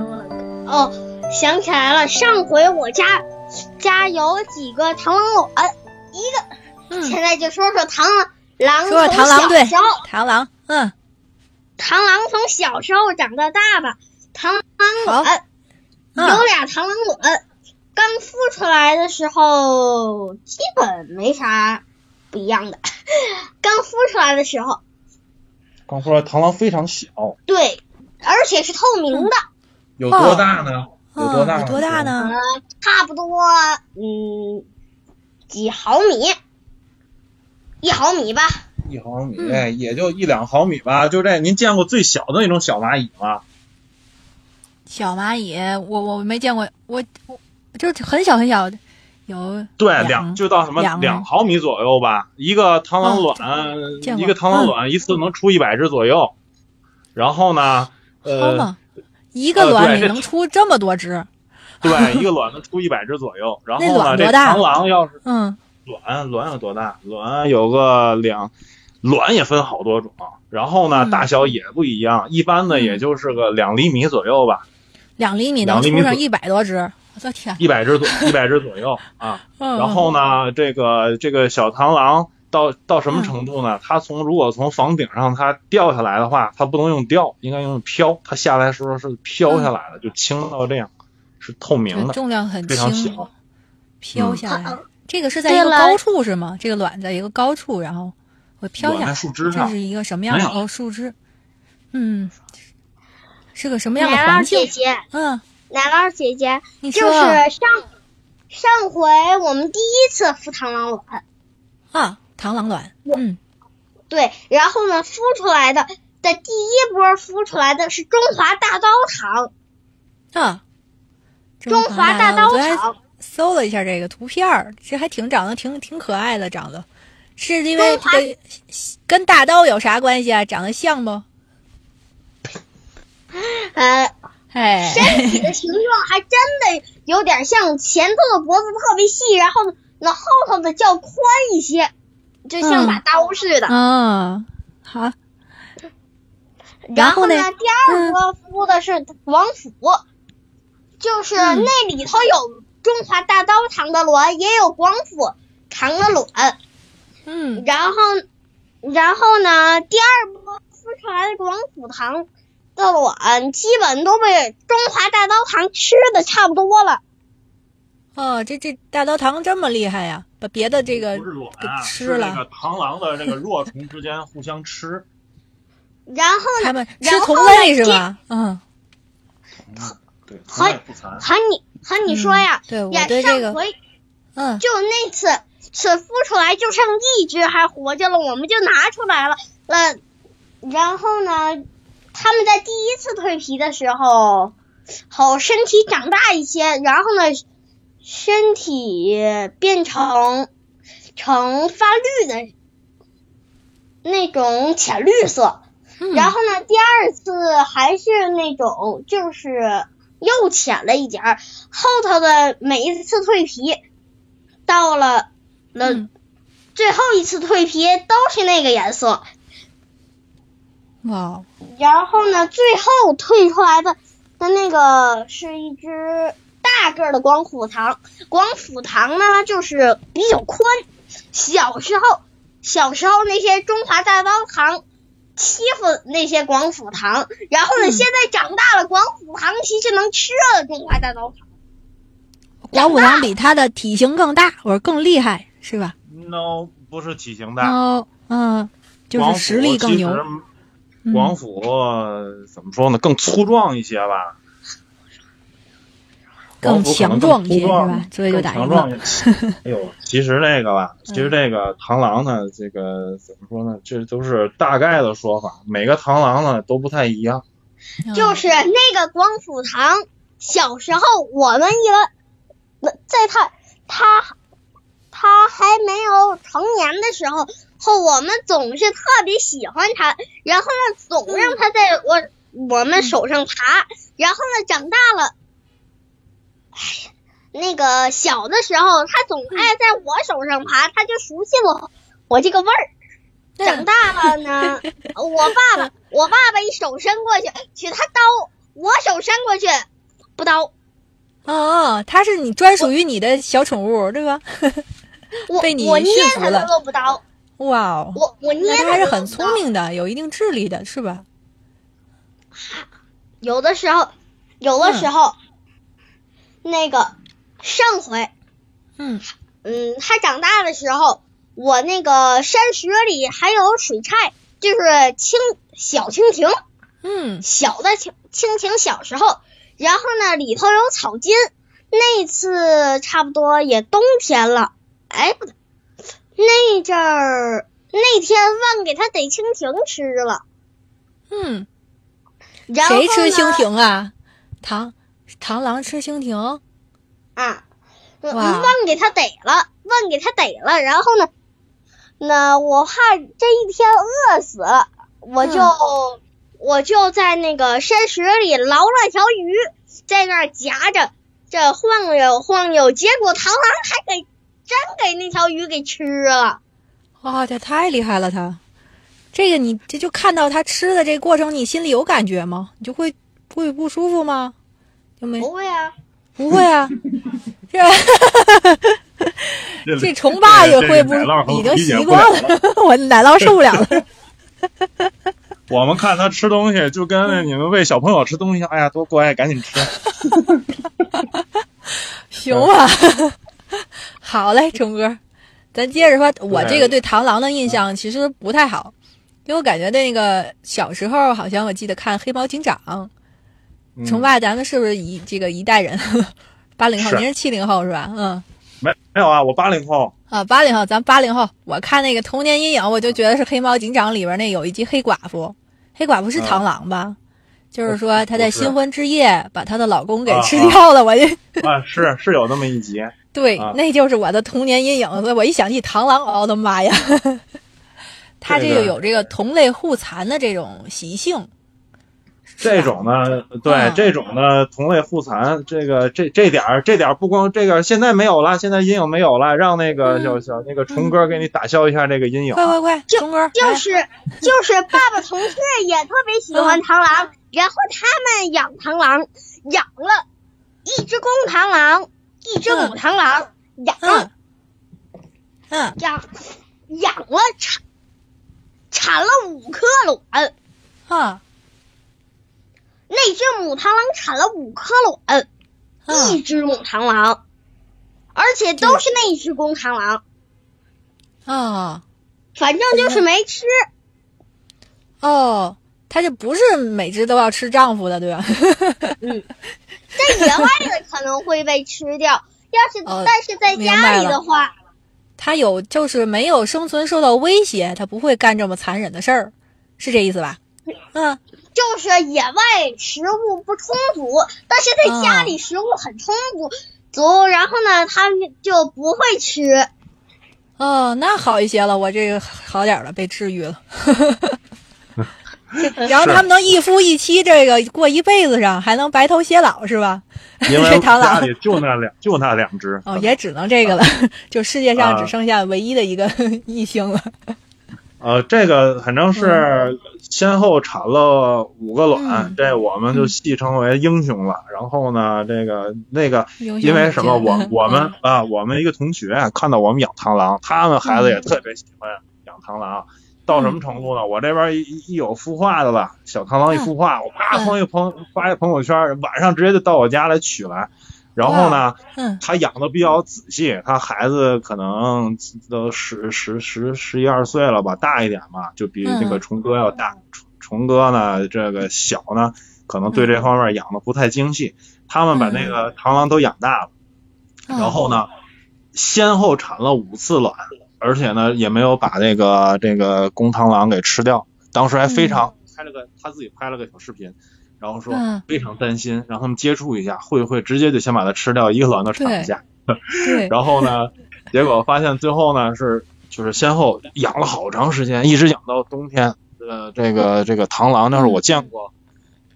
我哦，想起来了，上回我家家有几个螳螂卵，一个、嗯。现在就说说螳螂说说螳螂对螳螂，嗯，螳螂从小时候长到大吧，螳螂卵嗯。有俩螳螂卵，刚孵出来的时候基本没啥不一样的，刚孵出来的时候，刚出来螳螂非常小，对，而且是透明的。有多大呢？有多大？多大？呢？呃，差不多嗯几毫米，一毫米吧。一毫米，嗯也就一两毫米吧。就这，您见过最小的那种小蚂蚁吗？小蚂蚁，我我没见过，我我就是很小很小的，有对，两两就到什么两两毫米左右吧。一个螳螂卵，一个螳螂卵一次能出一百只左右。然后呢，呃，吗？一个卵呃对这里能出这么多只，对，一个卵能出一百只左右。然后那呢，这卵多大螳螂要是嗯卵卵有多大？卵有个两，卵也分好多种。然后呢，嗯大小也不一样，一般的嗯也就是个两厘米左右吧，两厘米能出上一百多只，我的天！一百只左 一百只左右啊。嗯然后呢，这个这个小螳螂到到什嗯么程度呢？它从如果从房顶上它掉下来的话，它不能用掉，应该用飘。它下来的时候是飘下来的，就轻到这样，是透明的，重量很非常轻小。，飘嗯下来。这个是在一个高处是吗？这个卵在一个高处，然后会飘下来。树枝上这是，一个什么样的？哦，树枝。嗯，是个什么样的奶酪环境姐？姐，嗯，奶酪姐姐，你就是上上回我们第一次孵螳螂卵，啊，螳螂卵。嗯，对，然后呢，孵出来的的第一波孵出来的是中华大刀螳，啊，中华大刀螳，搜了一下这个图片儿，这还挺长得挺挺可爱的，长得。是因为跟跟大刀有啥关系啊？长得像不？呃，哎，身体的形状还真的有点像前头的脖子特别细，然后那后头的较宽一些，就像把刀似的。嗯，好，然后呢第二波孵的是王府，就是嗯。那里头有中华大刀螳的卵，也有广府螳的卵。嗯，然后，然后呢，第二波孵出来的广府螳的卵，基本都被中华大刀螳吃的差不多了。哦，这这大刀螳这么厉害呀，把别的这个不是卵给啊，吃了螳螂的这个若虫之间互相吃。然后呢，他们吃然后同呢类是吧？嗯，对。和你和你说呀，对我，对这个，上回嗯，就那次次孵出来就剩一只还活着了，我们就拿出来了。了，然后呢，他们在第一次蜕皮的时候，好身体长大一些，然后呢，身体变成成发绿的那种浅绿色。嗯然后呢，第二次还是那种就是又浅了一点儿，后头的每一次蜕皮，到了了、嗯最后一次蜕皮都是那个颜色。哇，然后呢，最后蜕出来的的那个是一只大个儿的广府堂，广府堂呢就是比较宽。小时候，小时候那些中华大刀螳欺负那些广府堂，然后呢，嗯现在长大了，广府堂其实能吃了中华大刀堂。广府堂比它的体型更大，或者更厉害，是吧？No，不是体型大，No，，嗯，就广府是实力更牛广府呃怎么说呢？更粗壮一些吧，更强壮一些是吧所以就打赢强壮了一些。哎呦，其实这个吧，其实嗯这个螳螂呢，这个怎么说呢？这都是大概的说法，每个螳螂呢都不太一样。嗯就是那个光辅堂，小时候我们一个，在他他他还没有成年的时候，后我们总是特别喜欢他，然后呢，总让他在我我们手上爬，然后呢，长大了，那个小的时候，它总爱在我手上爬，它就熟悉我我这个味儿。长大了呢，我爸爸，我爸爸一手伸过去，取它刀，我手伸过去，不刀，哦，它是你专属于你的小宠物，对吧？我 被你我捏他驯服了都不刀，哇哦，我我捏它还是很聪。明的，有一定智力的，是吧？有的时候，有的时候，那个上回，嗯。嗯，他长大的时候，我那个山石里还有水菜，就是蜻小蜻蜓，嗯。小的蜻蜻蜓小时候，然后呢里头有草金，那次差不多也冬天了，哎不对，那阵儿那天忘给他逮蜻蜓吃了，嗯，然后谁吃蜻蜓啊？螳螳螂吃蜻蜓？啊，忘给他逮了，忘给他逮了，然后呢，那我怕这一天饿死了，我就、嗯我就在那个山石里捞了条鱼，在那儿夹着，这晃悠晃悠，结果螳螂还给真给那条鱼给吃了。哇，这太厉害了，它。这个你这就看到它吃的这过程，你心里有感觉吗？你就会不会不舒服吗？就没不会啊，不会啊，这这这虫爸也会不已经习惯了了，我奶酪受不了了。我们看他吃东西，就跟那你们喂小朋友吃东西，哎呀，多乖，赶紧吃。行吧，好嘞，虫哥，咱接着说。我这个对螳螂的印象其实不太好，因为我感觉那个小时候好像我记得看《黑猫警长》，嗯虫爸咱们是不是一这个一代人？八零后，您是七零后是吧？嗯。没没有啊，我八零后，啊，八零后，咱八零后，我看那个童年阴影，我就觉得是《黑猫警长》里边那有一集黑寡妇，黑寡妇是螳螂吧？就是说她在新婚之夜把她的老公给啊吃掉了，我就啊，是是有那么一集，对，啊那就是我的童年阴影。所以我一想起螳螂，哦我的妈呀！它这这个个有这个同类互残的这种习性，这种呢，对、嗯这种呢，同类互残，这个这这点儿这点儿不光这个现在没有了，现在阴影没有了，让那个嗯。小小那个虫哥给你打消一下这个阴影。快快快，虫哥，就是就是爸爸同事也特别喜欢嗯螳螂，然后他们养螳螂，养了一只公螳螂，一只母螳螂，养嗯。嗯。养养了产产了五颗卵，啊那只母螳螂产了五颗卵，一嗯只母螳螂，而且都是那只公螳螂，啊反正就是没吃。哦，它就不是每只都要吃丈夫的，对吧？嗯在野外的可能会被吃掉，要是、哦但是在家里的话，它有就是没有生存受到威胁，它不会干这么残忍的事儿，是这意思吧？嗯就是野外食物不充足，但是在家里食物很充足，足，然后呢，它就不会吃。哦，那好一些了，我这个好点儿了，被治愈了。然后他们能一夫一妻，这个过一辈子上，还能白头偕老，是吧？因为螳螂家里就那两就那两只。哦，也只能这个了，就世界上啊只剩下唯一的一个异性了。呃，这个反正是先后产了五个卵，嗯这我们就戏称为英雄了。然后呢，这个那个因为什么？我我们嗯啊，我们一个同学看到我们养螳螂，他们孩子也特别喜欢养螳螂。到什么程度呢？我这边一一一有孵化的了，小螳螂一孵化，我啪嗯发一个朋发一朋友圈，晚上直接就到我家来取来。然后呢，嗯他养的比较仔细，他孩子可能都十十十十一二岁了吧，大一点嘛，就比那个嗯虫哥要大。虫虫哥呢，这个小呢，可能对这方面养的不太精细。他们把那个螳螂都养大了，嗯然后呢，先后产了五次卵，而且呢，也没有把那个这个公螳螂给吃掉。当时还非常拍了个他自己拍了个小视频，然后说嗯非常担心，让他们接触一下，会不会直接就先把它吃掉，一个卵都产不下。然后呢，结果发现最后呢是就是先后养了好长时间，一直养到冬天。呃，这个这个螳螂那是我见过，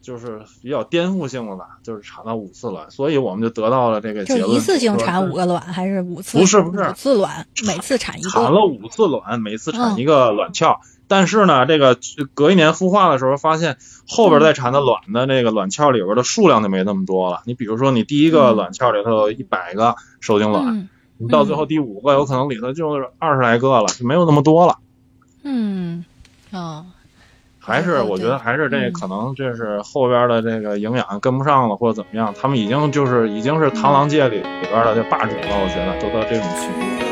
就是比较颠覆性的吧，就是产了五次卵，所以我们就得到了这个结论，就一次性产五个卵还是五次？不是不是五次卵，每次产一个。产了五次卵，每次产嗯一个卵鞘。但是呢，这个隔一年孵化的时候，发现后边再产的卵的那个卵鞘里边的数量就没那么多了。你比如说，你第一个嗯卵鞘里头有一百个受精卵，嗯你到最后第五个有可能里头就是二十来个了，就没有那么多了。嗯，哦，还是我觉得还是这嗯可能这是后边的这个营养跟不上了，或者怎么样，他们已经就是已经是螳螂界里里边的这霸主了，我觉得都到这种区别。